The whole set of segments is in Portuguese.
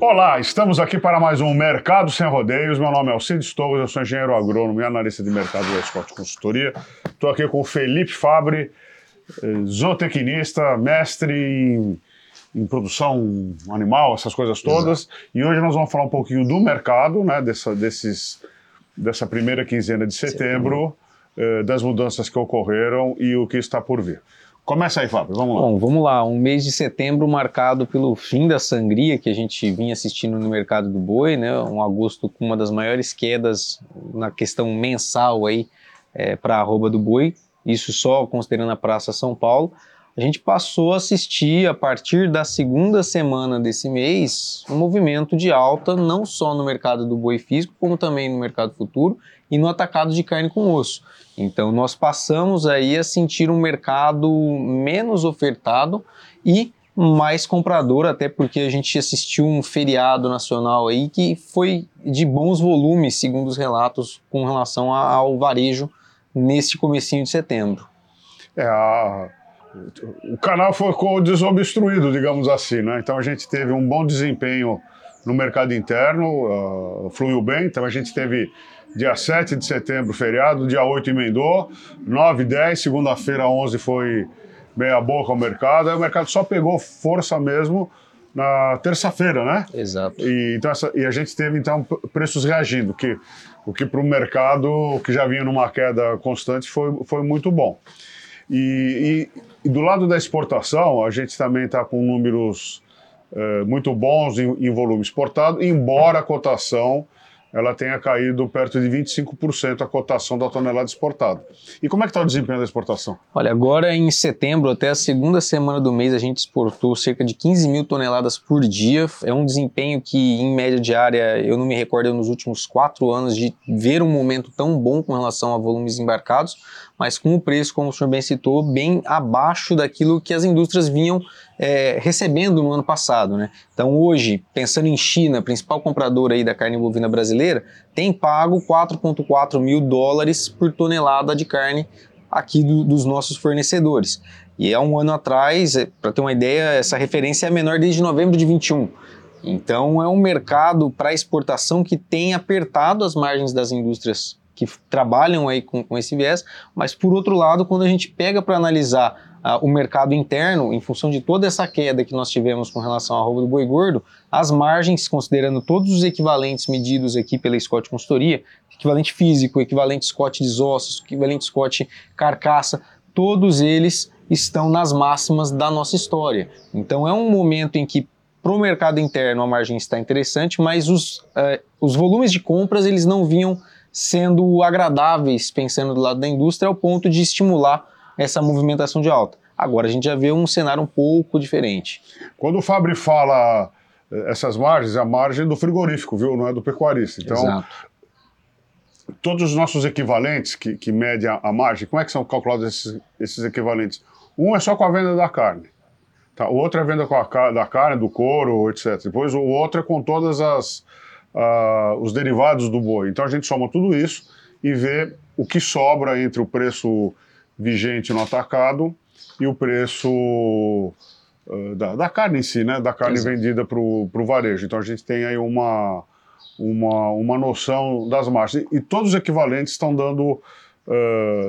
Olá, estamos aqui para mais um Mercado Sem Rodeios. Meu nome é Alcides Torres, eu sou engenheiro agrônomo e analista de mercado da Scott Consultoria. Estou aqui com o Felipe Fabre, eh, zootecnista, mestre em, em produção animal, essas coisas todas. Exato. E hoje nós vamos falar um pouquinho do mercado, né, dessa, desses, dessa primeira quinzena de setembro, setembro. Eh, das mudanças que ocorreram e o que está por vir. Começa aí, Fábio, vamos lá. Bom, vamos lá. Um mês de setembro marcado pelo fim da sangria que a gente vinha assistindo no mercado do boi, né? Um agosto com uma das maiores quedas na questão mensal aí é, para a arroba do boi, isso só considerando a Praça São Paulo. A gente passou a assistir, a partir da segunda semana desse mês, um movimento de alta, não só no mercado do boi físico, como também no mercado futuro e no atacado de carne com osso. Então nós passamos aí a sentir um mercado menos ofertado e mais comprador, até porque a gente assistiu um feriado nacional aí que foi de bons volumes, segundo os relatos, com relação ao varejo nesse comecinho de setembro. É, o canal ficou desobstruído, digamos assim, né? Então a gente teve um bom desempenho no mercado interno, uh, fluiu bem, então a gente teve Dia 7 de setembro, feriado. Dia 8 emendou. 9, 10, segunda-feira, 11 foi meia boca ao mercado. Aí o mercado só pegou força mesmo na terça-feira, né? Exato. E, então, essa, e a gente teve, então, preços reagindo, que, o que para o mercado, que já vinha numa queda constante, foi, foi muito bom. E, e, e do lado da exportação, a gente também está com números eh, muito bons em, em volume exportado, embora a cotação ela tenha caído perto de 25% a cotação da tonelada exportada. E como é que está o desempenho da exportação? Olha, agora em setembro, até a segunda semana do mês, a gente exportou cerca de 15 mil toneladas por dia. É um desempenho que, em média diária, eu não me recordo nos últimos quatro anos de ver um momento tão bom com relação a volumes embarcados, mas com o preço, como o senhor bem citou, bem abaixo daquilo que as indústrias vinham é, recebendo no ano passado. Né? Então hoje, pensando em China, principal compradora aí da carne bovina brasileira, tem pago 4,4 mil dólares por tonelada de carne aqui do, dos nossos fornecedores. E há um ano atrás, é, para ter uma ideia, essa referência é menor desde novembro de 21. Então é um mercado para exportação que tem apertado as margens das indústrias que trabalham aí com, com esse viés, mas por outro lado, quando a gente pega para analisar uh, o mercado interno, em função de toda essa queda que nós tivemos com relação à roupa do boi gordo, as margens, considerando todos os equivalentes medidos aqui pela Scott Consultoria, equivalente físico, equivalente Scott de ossos, equivalente Scott carcaça, todos eles estão nas máximas da nossa história. Então é um momento em que para o mercado interno a margem está interessante, mas os, uh, os volumes de compras eles não vinham sendo agradáveis, pensando do lado da indústria, ao ponto de estimular essa movimentação de alta. Agora a gente já vê um cenário um pouco diferente. Quando o Fabri fala eh, essas margens, é a margem do frigorífico, viu? Não é do pecuarista. Então, Exato. todos os nossos equivalentes que, que medem a, margem, como é que são calculados esses, esses equivalentes? Um é só com a venda da carne. Tá? O outro é a venda a, da carne, do couro, etc. Depois o outro é com todas as uh, os derivados do boi. Então a gente soma tudo isso e vê o que sobra entre o preço vigente no atacado e o preço uh, da, da, carne em si, né? Da carne Exato. vendida para o varejo. Então a gente tem aí uma, uma, uma noção das margens. E, e todos os equivalentes estão dando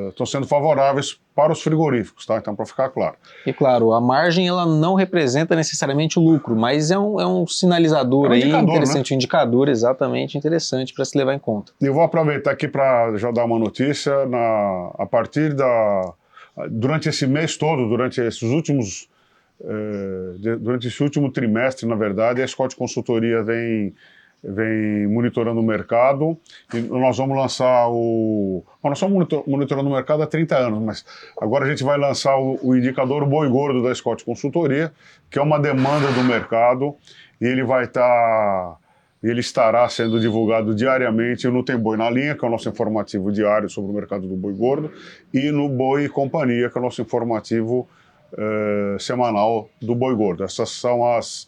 estão uh, sendo favoráveis para os frigoríficos, tá? Então, para ficar claro. E claro, a margem ela não representa necessariamente o lucro, mas é um, é um sinalizador é um aí indicador, interessante, né? um indicador exatamente interessante para se levar em conta. Eu vou aproveitar aqui para já dar uma notícia. Na, a partir da. Durante esse mês todo, durante esses últimos. Eh, durante esse último trimestre, na verdade, a Scott Consultoria vem vem monitorando o mercado e nós vamos lançar o. Bom, nós estamos monitorando o mercado há 30 anos, mas agora a gente vai lançar o, o indicador Boi Gordo da Scott Consultoria, que é uma demanda do mercado e ele vai estar. Tá, ele estará sendo divulgado diariamente no Tem Boi na Linha, que é o nosso informativo diário sobre o mercado do boi gordo, e no Boi e Companhia, que é o nosso informativo eh, semanal do boi gordo. Essas são as,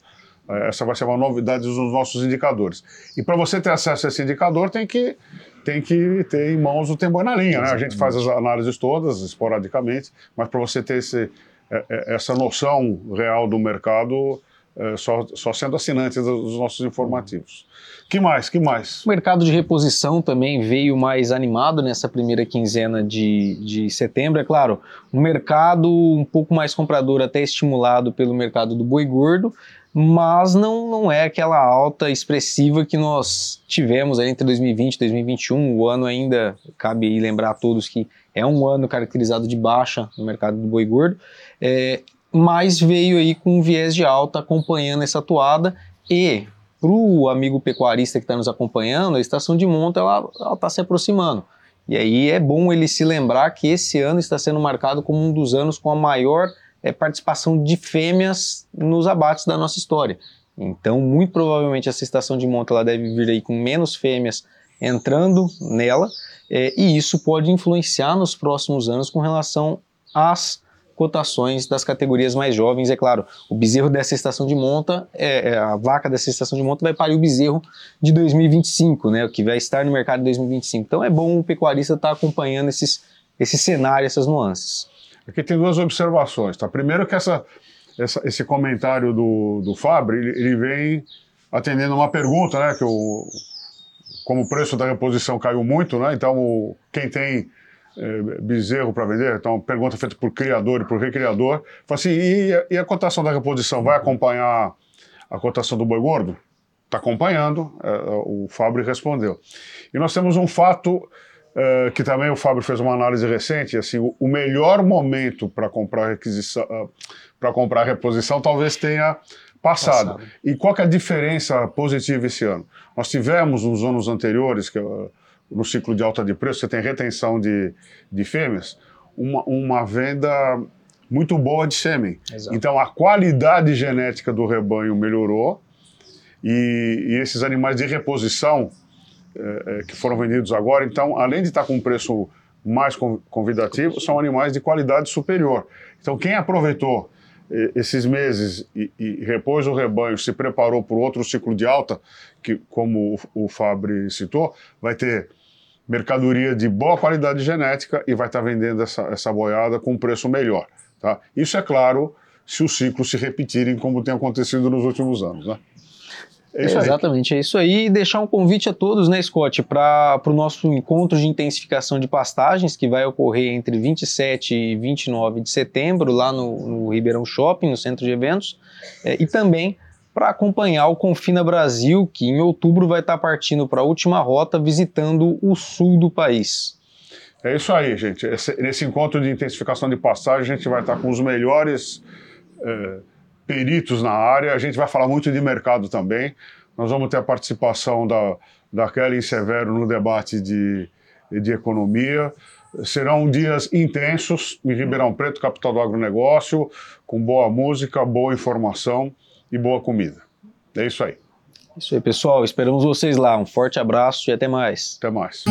essa vai ser uma novidade dos nossos indicadores. E para você ter acesso a esse indicador, tem que, tem que ter em mãos o tempo na linha. Né? A gente faz as análises todas, esporadicamente, mas para você ter esse, é, é, essa noção real do mercado, é, só, só sendo assinantes dos nossos informativos. Que mais? Que mais? O mercado de reposição também veio mais animado nessa primeira quinzena de, de setembro. É claro, um mercado um pouco mais comprador, até estimulado pelo mercado do boi gordo, mas não, não é aquela alta expressiva que nós tivemos entre 2020 e 2021. O ano ainda, cabe lembrar a todos que é um ano caracterizado de baixa no mercado do boi gordo, é, mas veio aí com um viés de alta acompanhando essa toada e para o amigo pecuarista que está nos acompanhando, a estação de monta ela está se aproximando. E aí é bom ele se lembrar que esse ano está sendo marcado como um dos anos com a maior é, participação de fêmeas nos abates da nossa história. Então, muito provavelmente essa estação de monta ela deve vir aí com menos fêmeas entrando nela, é, e isso pode influenciar nos próximos anos com relação às cotações das categorias mais jovens. É claro, o bezerro dessa estação de monta, é, é, a vaca dessa estação de monta vai parir o bezerro de 2025, né, que vai estar no mercado em 2025. Então é bom o pecuarista estar tá acompanhando esses, esse cenário, essas nuances. Aqui tem duas observações. Tá? Primeiro que essa, essa esse comentário do, do Fabri, ele, ele vem atendendo uma pergunta, né, que o, como o preço da reposição caiu muito, né, então o, quem tem é, bezerro para vender, então pergunta feita por criador e por recriador, fala assim, e, e, a cotação da reposição vai acompanhar a cotação do boi gordo? Está acompanhando, é, o Fábio respondeu. E nós temos um fato é, que também o Fábio fez uma análise recente, assim, o, o melhor momento para comprar requisição, uh, para comprar reposição talvez tenha passado. passado. E qual é a diferença positiva esse ano? Nós tivemos nos anos anteriores, que uh, no ciclo de alta de preço, você tem retenção de, de fêmeas, uma, uma venda muito boa de sêmen. Exato. Então a qualidade genética do rebanho melhorou e, e esses animais de reposição é, que foram vendidos agora, então além de estar com um preço mais convidativo, são animais de qualidade superior. Então quem aproveitou esses meses e, e repôs o rebanho, se preparou para outro ciclo de alta, que como o, o Fabri citou, vai ter mercadoria de boa qualidade genética e vai estar vendendo essa, essa boiada com um preço melhor. Tá? Isso é claro se os ciclos se repetirem como tem acontecido nos últimos anos. Né? É isso é, exatamente, é isso aí. E deixar um convite a todos, né, Scott, para o nosso encontro de intensificação de pastagens, que vai ocorrer entre 27 e 29 de setembro, lá no, no Ribeirão Shopping, no centro de eventos, é, e também para acompanhar o Confina Brasil, que em outubro vai estar tá partindo para a última rota, visitando o sul do país. É isso aí, gente. Esse, nesse encontro de intensificação de passagem, a gente vai estar tá com os melhores é, peritos na área. A gente vai falar muito de mercado também. Nós vamos ter a participação da, da Kelly Severo no debate de, de economia. Serão dias intensos em Ribeirão Preto, capital do agronegócio, com boa música, boa informação e boa comida. É isso aí. Isso aí, pessoal. Esperamos vocês lá. Um forte abraço e até mais. Até mais.